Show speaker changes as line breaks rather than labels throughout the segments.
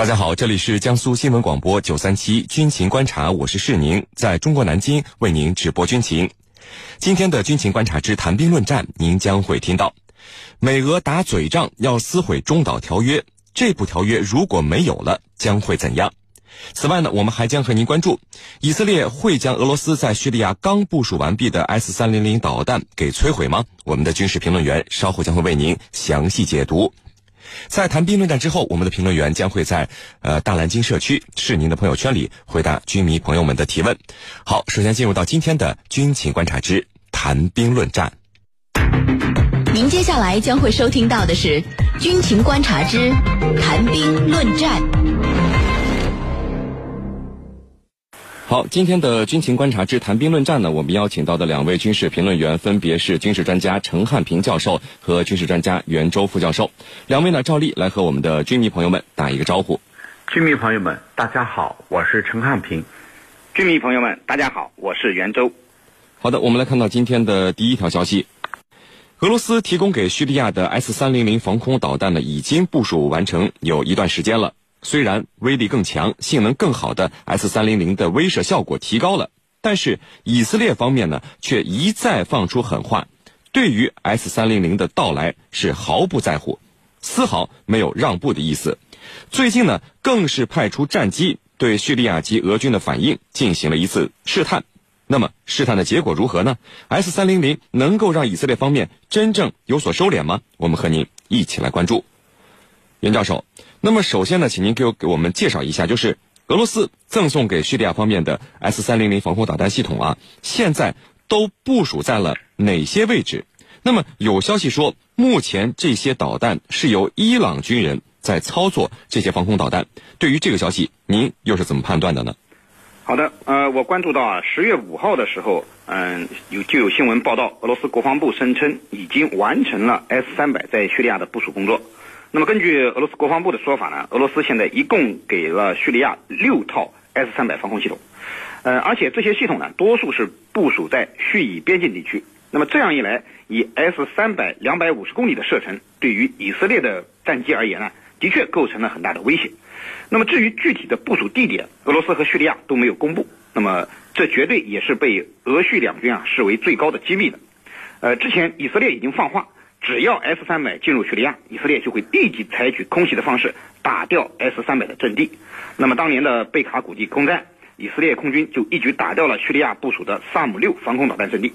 大家好，这里是江苏新闻广播九三七军情观察，我是世宁，在中国南京为您直播军情。今天的军情观察之谈兵论战，您将会听到：美俄打嘴仗要撕毁中导条约，这部条约如果没有了，将会怎样？此外呢，我们还将和您关注：以色列会将俄罗斯在叙利亚刚部署完毕的 S 三零零导弹给摧毁吗？我们的军事评论员稍后将会为您详细解读。在谈兵论战之后，我们的评论员将会在呃大蓝鲸社区是您的朋友圈里回答军迷朋友们的提问。好，首先进入到今天的军情观察之谈兵论战。
您接下来将会收听到的是军情观察之谈兵论战。
好，今天的军情观察之谈兵论战呢，我们邀请到的两位军事评论员分别是军事专家陈汉平教授和军事专家袁周副教授。两位呢，照例来和我们的军迷朋友们打一个招呼。
军迷朋友们，大家好，我是陈汉平。
军迷朋友们，大家好，我是袁周。
好的，我们来看到今天的第一条消息：俄罗斯提供给叙利亚的 S 三零零防空导弹呢，已经部署完成有一段时间了。虽然威力更强、性能更好的 S 三零零的威慑效果提高了，但是以色列方面呢，却一再放出狠话，对于 S 三零零的到来是毫不在乎，丝毫没有让步的意思。最近呢，更是派出战机对叙利亚及俄军的反应进行了一次试探。那么试探的结果如何呢？S 三零零能够让以色列方面真正有所收敛吗？我们和您一起来关注。袁教授，那么首先呢，请您给我给我们介绍一下，就是俄罗斯赠送给叙利亚方面的 S 三零零防空导弹系统啊，现在都部署在了哪些位置？那么有消息说，目前这些导弹是由伊朗军人在操作这些防空导弹。对于这个消息，您又是怎么判断的呢？
好的，呃，我关注到啊，十月五号的时候，嗯，有就有新闻报道，俄罗斯国防部声称已经完成了 S 三百在叙利亚的部署工作。那么根据俄罗斯国防部的说法呢，俄罗斯现在一共给了叙利亚六套 S 三百防空系统，呃，而且这些系统呢，多数是部署在叙以边境地区。那么这样一来，以 S 三百两百五十公里的射程，对于以色列的战机而言呢，的确构成了很大的威胁。那么至于具体的部署地点，俄罗斯和叙利亚都没有公布。那么这绝对也是被俄叙两军啊视为最高的机密的。呃，之前以色列已经放话。只要 S 三百进入叙利亚，以色列就会立即采取空袭的方式打掉 S 三百的阵地。那么当年的贝卡谷地空战，以色列空军就一举打掉了叙利亚部署的萨姆六防空导弹阵地。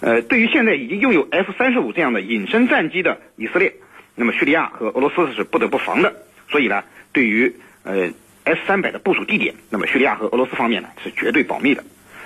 呃，对于现在已经拥有 F 三十五这样的隐身战机的以色列，那么叙利亚和俄罗斯是不得不防的。所以呢，对于呃 S 三百的部署地点，那么叙利亚和俄罗斯方面呢是绝对保密的。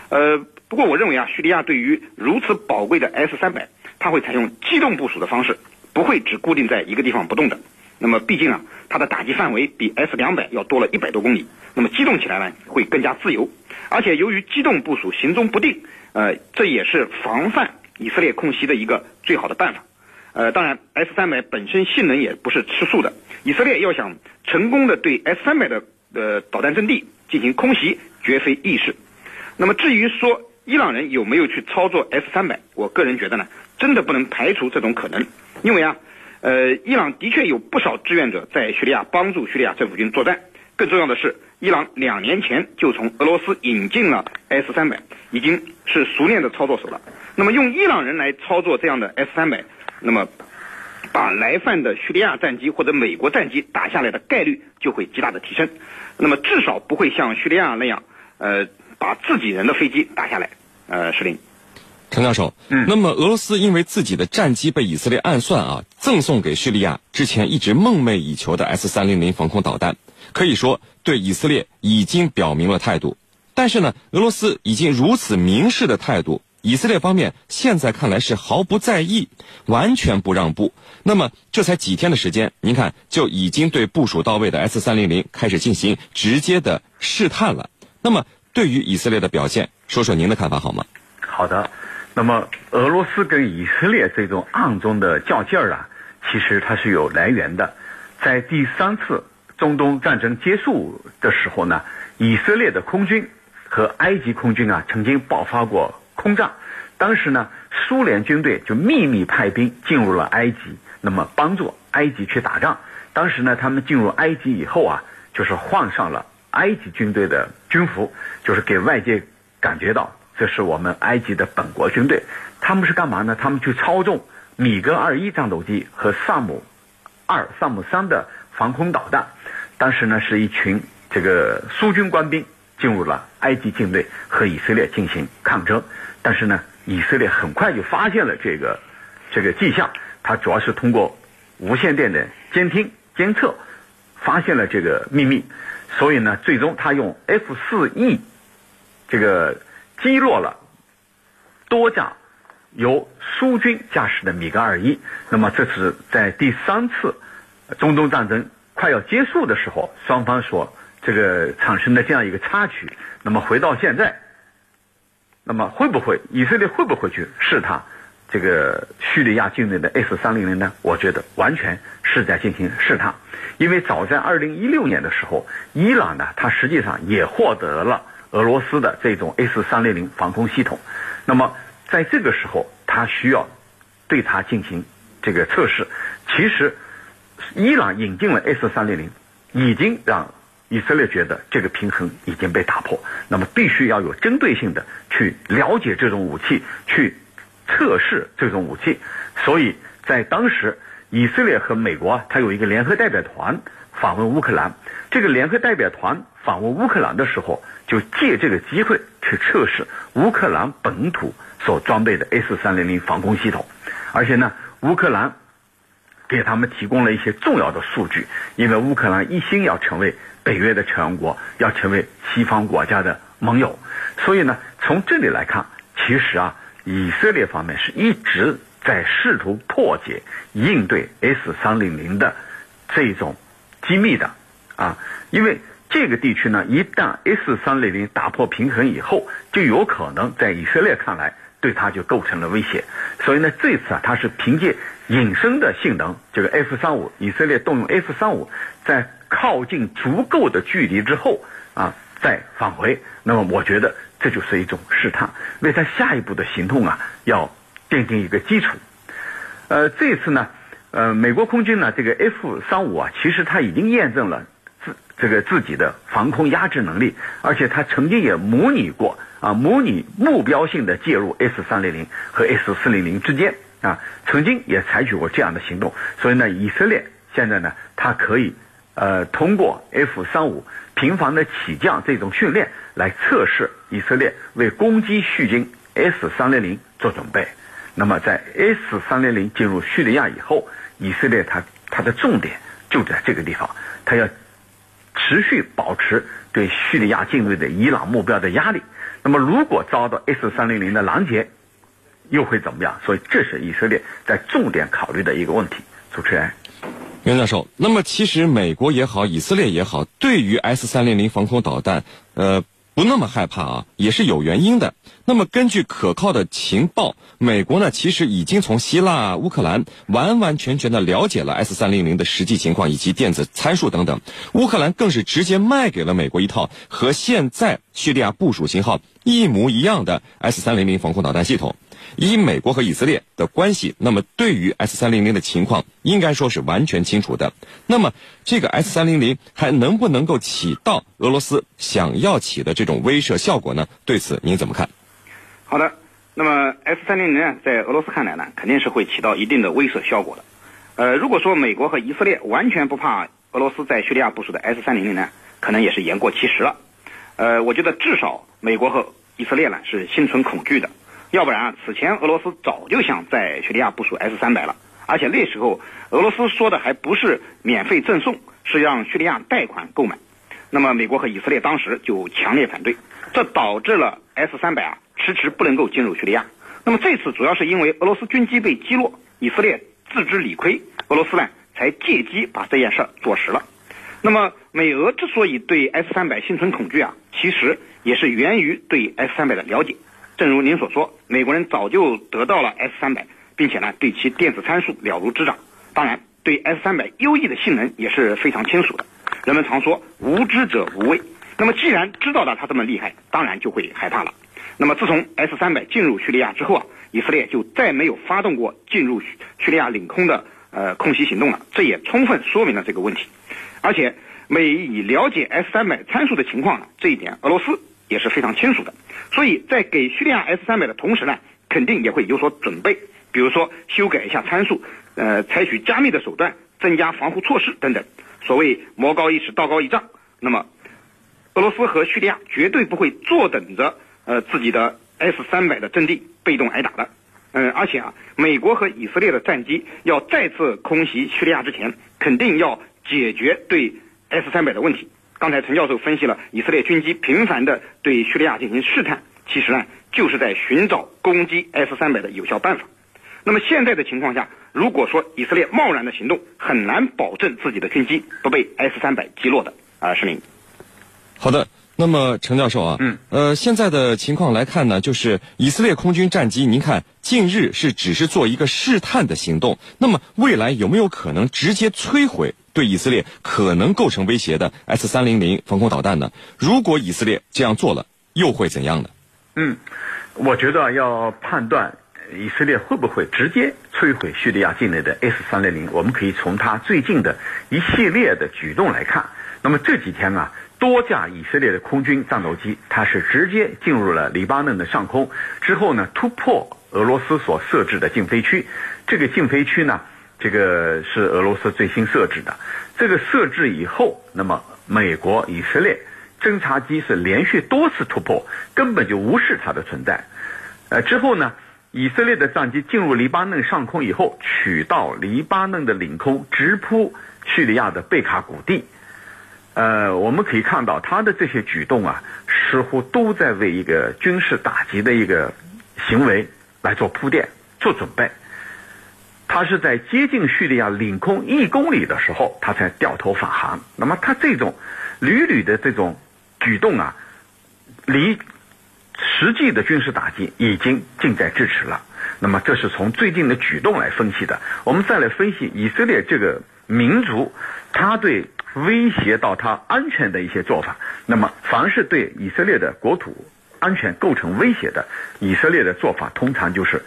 呃，不过我认为啊，叙利亚对于如此宝贵的 S 三百。它会采用机动部署的方式，不会只固定在一个地方不动的。那么，毕竟啊，它的打击范围比 S 两百要多了一百多公里。那么，机动起来呢，会更加自由。而且，由于机动部署行踪不定，呃，这也是防范以色列空袭的一个最好的办法。呃，当然，S 三百本身性能也不是吃素的。以色列要想成功的对 S 三百的呃导弹阵地进行空袭，绝非易事。那么，至于说伊朗人有没有去操作 S 三百，我个人觉得呢。真的不能排除这种可能，因为啊，呃，伊朗的确有不少志愿者在叙利亚帮助叙利亚政府军作战。更重要的是，伊朗两年前就从俄罗斯引进了 S 三百，已经是熟练的操作手了。那么用伊朗人来操作这样的 S 三百，那么把来犯的叙利亚战机或者美国战机打下来的概率就会极大的提升。那么至少不会像叙利亚那样，呃，把自己人的飞机打下来。呃，石林。
陈教授，嗯，那么俄罗斯因为自己的战机被以色列暗算啊，赠送给叙利亚之前一直梦寐以求的 S 三零零防空导弹，可以说对以色列已经表明了态度。但是呢，俄罗斯已经如此明示的态度，以色列方面现在看来是毫不在意，完全不让步。那么这才几天的时间，您看就已经对部署到位的 S 三零零开始进行直接的试探了。那么对于以色列的表现，说说您的看法好吗？
好的。那么，俄罗斯跟以色列这种暗中的较劲儿啊，其实它是有来源的。在第三次中东战争结束的时候呢，以色列的空军和埃及空军啊曾经爆发过空战。当时呢，苏联军队就秘密派兵进入了埃及，那么帮助埃及去打仗。当时呢，他们进入埃及以后啊，就是换上了埃及军队的军服，就是给外界感觉到这是我们埃及的本国军队。他们是干嘛呢？他们去操纵米格二一战斗机和萨姆二、萨姆三的防空导弹。当时呢，是一群这个苏军官兵进入了埃及境内和以色列进行抗争。但是呢，以色列很快就发现了这个这个迹象，它主要是通过无线电的监听监测发现了这个秘密，所以呢，最终他用 F 四 E 这个击落了多架由苏军驾驶的米格二一。那么这是在第三次中东战争快要结束的时候，双方所这个产生的这样一个插曲。那么回到现在，那么会不会以色列会不会去试探这个叙利亚境内的 S 三零零呢？我觉得完全是在进行试探，因为早在二零一六年的时候，伊朗呢，它实际上也获得了俄罗斯的这种 S 三零零防空系统。那么在这个时候，它需要对它进行这个测试。其实，伊朗引进了 S 三零零，已经让以色列觉得这个平衡已经被打破。那么，必须要有针对性的去了解这种武器，去测试这种武器。所以在当时，以色列和美国它有一个联合代表团访问乌克兰。这个联合代表团访问乌克兰的时候，就借这个机会去测试乌克兰本土所装备的 S 三零零防空系统。而且呢，乌克兰给他们提供了一些重要的数据，因为乌克兰一心要成为北约的成员国，要成为西方国家的盟友。所以呢，从这里来看，其实啊，以色列方面是一直在试图破解应对 S 三零零的这种机密的。啊，因为这个地区呢，一旦 S 三零零打破平衡以后，就有可能在以色列看来对它就构成了威胁。所以呢，这次啊，它是凭借隐身的性能，这个 F 三五，以色列动用 F 三五，在靠近足够的距离之后啊，再返回。那么，我觉得这就是一种试探，为它下一步的行动啊，要奠定一个基础。呃，这次呢，呃，美国空军呢，这个 F 三五啊，其实它已经验证了自。这个自己的防空压制能力，而且他曾经也模拟过啊，模拟目标性的介入 S 三零零和 S 四零零之间啊，曾经也采取过这样的行动。所以呢，以色列现在呢，它可以呃通过 F 三五频繁的起降这种训练来测试以色列为攻击叙军 S 三零零做准备。那么在 S 三零零进入叙利亚以后，以色列它它的重点就在这个地方，它要。持续保持对叙利亚境内的伊朗目标的压力，那么如果遭到 S 三零零的拦截，又会怎么样？所以这是以色列在重点考虑的一个问题。主持人，
袁教授，那么其实美国也好，以色列也好，对于 S 三零零防空导弹，呃。不那么害怕啊，也是有原因的。那么根据可靠的情报，美国呢其实已经从希腊、乌克兰完完全全的了解了 S 三零零的实际情况以及电子参数等等。乌克兰更是直接卖给了美国一套和现在叙利亚部署型号一模一样的 S 三零零防空导弹系统。以美国和以色列的关系，那么对于 S 三零零的情况，应该说是完全清楚的。那么这个 S 三零零还能不能够起到俄罗斯想要起的这种威慑效果呢？对此您怎么看？
好的，那么 S 三零零，在俄罗斯看来呢，肯定是会起到一定的威慑效果的。呃，如果说美国和以色列完全不怕俄罗斯在叙利亚部署的 S 三零零呢，可能也是言过其实了。呃，我觉得至少美国和以色列呢是心存恐惧的。要不然啊，此前俄罗斯早就想在叙利亚部署 S 三百了，而且那时候俄罗斯说的还不是免费赠送，是让叙利亚贷款购买。那么美国和以色列当时就强烈反对，这导致了 S 三百啊迟迟不能够进入叙利亚。那么这次主要是因为俄罗斯军机被击落，以色列自知理亏，俄罗斯呢才借机把这件事儿做实了。那么美俄之所以对 S 三百心存恐惧啊，其实也是源于对 S 三百的了解。正如您所说，美国人早就得到了 S 三百，并且呢，对其电子参数了如指掌。当然，对 S 三百优异的性能也是非常清楚的。人们常说“无知者无畏”，那么既然知道了它这么厉害，当然就会害怕了。那么自从 S 三百进入叙利亚之后啊，以色列就再没有发动过进入叙利亚领空的呃空袭行动了。这也充分说明了这个问题。而且，美以了解 S 三百参数的情况呢，这一点俄罗斯也是非常清楚的。所以在给叙利亚 S 三百的同时呢，肯定也会有所准备，比如说修改一下参数，呃，采取加密的手段，增加防护措施等等。所谓魔高一尺，道高一丈。那么，俄罗斯和叙利亚绝对不会坐等着呃自己的 S 三百的阵地被动挨打的。嗯，而且啊，美国和以色列的战机要再次空袭叙利亚之前，肯定要解决对 S 三百的问题。刚才陈教授分析了以色列军机频繁的对叙利亚进行试探，其实呢，就是在寻找攻击 S 三百的有效办法。那么现在的情况下，如果说以色列贸然的行动，很难保证自己的军机不被 S 三百击落的。啊，市民。
好的。那么，陈教授啊，
嗯，
呃，现在的情况来看呢，就是以色列空军战机，您看近日是只是做一个试探的行动，那么未来有没有可能直接摧毁对以色列可能构成威胁的 S 三零零防空导弹呢？如果以色列这样做了，又会怎样呢？
嗯，我觉得要判断以色列会不会直接摧毁叙利亚境内的 S 三零零，我们可以从他最近的一系列的举动来看。那么这几天啊。多架以色列的空军战斗机，它是直接进入了黎巴嫩的上空，之后呢突破俄罗斯所设置的禁飞区。这个禁飞区呢，这个是俄罗斯最新设置的。这个设置以后，那么美国、以色列侦察机是连续多次突破，根本就无视它的存在。呃，之后呢，以色列的战机进入黎巴嫩上空以后，取到黎巴嫩的领空，直扑叙利亚的贝卡谷地。呃，我们可以看到他的这些举动啊，似乎都在为一个军事打击的一个行为来做铺垫、做准备。他是在接近叙利亚领空一公里的时候，他才掉头返航。那么他这种屡屡的这种举动啊，离实际的军事打击已经近在咫尺了。那么这是从最近的举动来分析的。我们再来分析以色列这个民族，他对。威胁到他安全的一些做法，那么凡是对以色列的国土安全构成威胁的，以色列的做法通常就是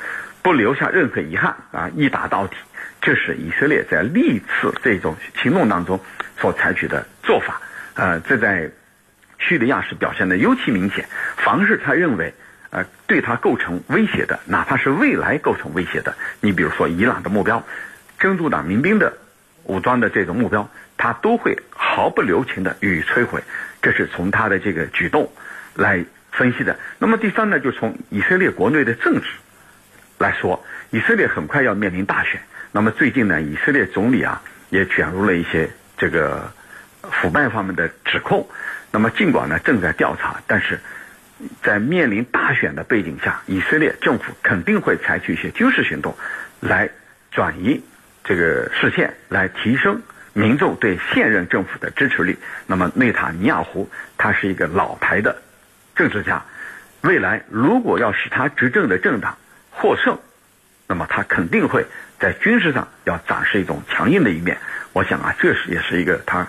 不留下任何遗憾啊，一打到底。这是以色列在历次这种行动当中所采取的做法。呃，这在叙利亚是表现的尤其明显。凡是他认为呃对他构成威胁的，哪怕是未来构成威胁的，你比如说伊朗的目标，真主党民兵的武装的这种目标。他都会毫不留情的予以摧毁，这是从他的这个举动来分析的。那么第三呢，就从以色列国内的政治来说，以色列很快要面临大选。那么最近呢，以色列总理啊也卷入了一些这个腐败方面的指控。那么尽管呢正在调查，但是在面临大选的背景下，以色列政府肯定会采取一些军事行动来转移这个视线，来提升。民众对现任政府的支持率，那么内塔尼亚胡他是一个老牌的政治家，未来如果要使他执政的政党获胜，那么他肯定会在军事上要展示一种强硬的一面。我想啊，这是也是一个他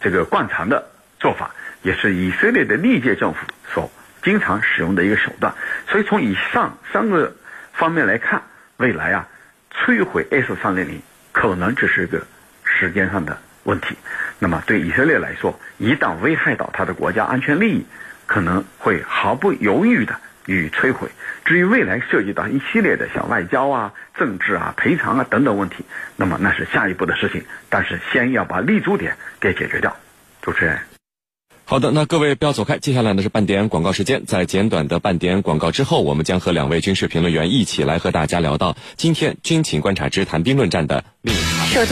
这个惯常的做法，也是以色列的历届政府所经常使用的一个手段。所以从以上三个方面来看，未来啊，摧毁 S 三零零可能只是个。时间上的问题，那么对以色列来说，一旦危害到他的国家安全利益，可能会毫不犹豫的予以摧毁。至于未来涉及到一系列的像外交啊、政治啊、赔偿啊等等问题，那么那是下一步的事情。但是先要把立足点给解决掉。主持人，
好的，那各位不要走开，接下来呢是半点广告时间。在简短的半点广告之后，我们将和两位军事评论员一起来和大家聊到今天军情观察之谈兵论战的另一场。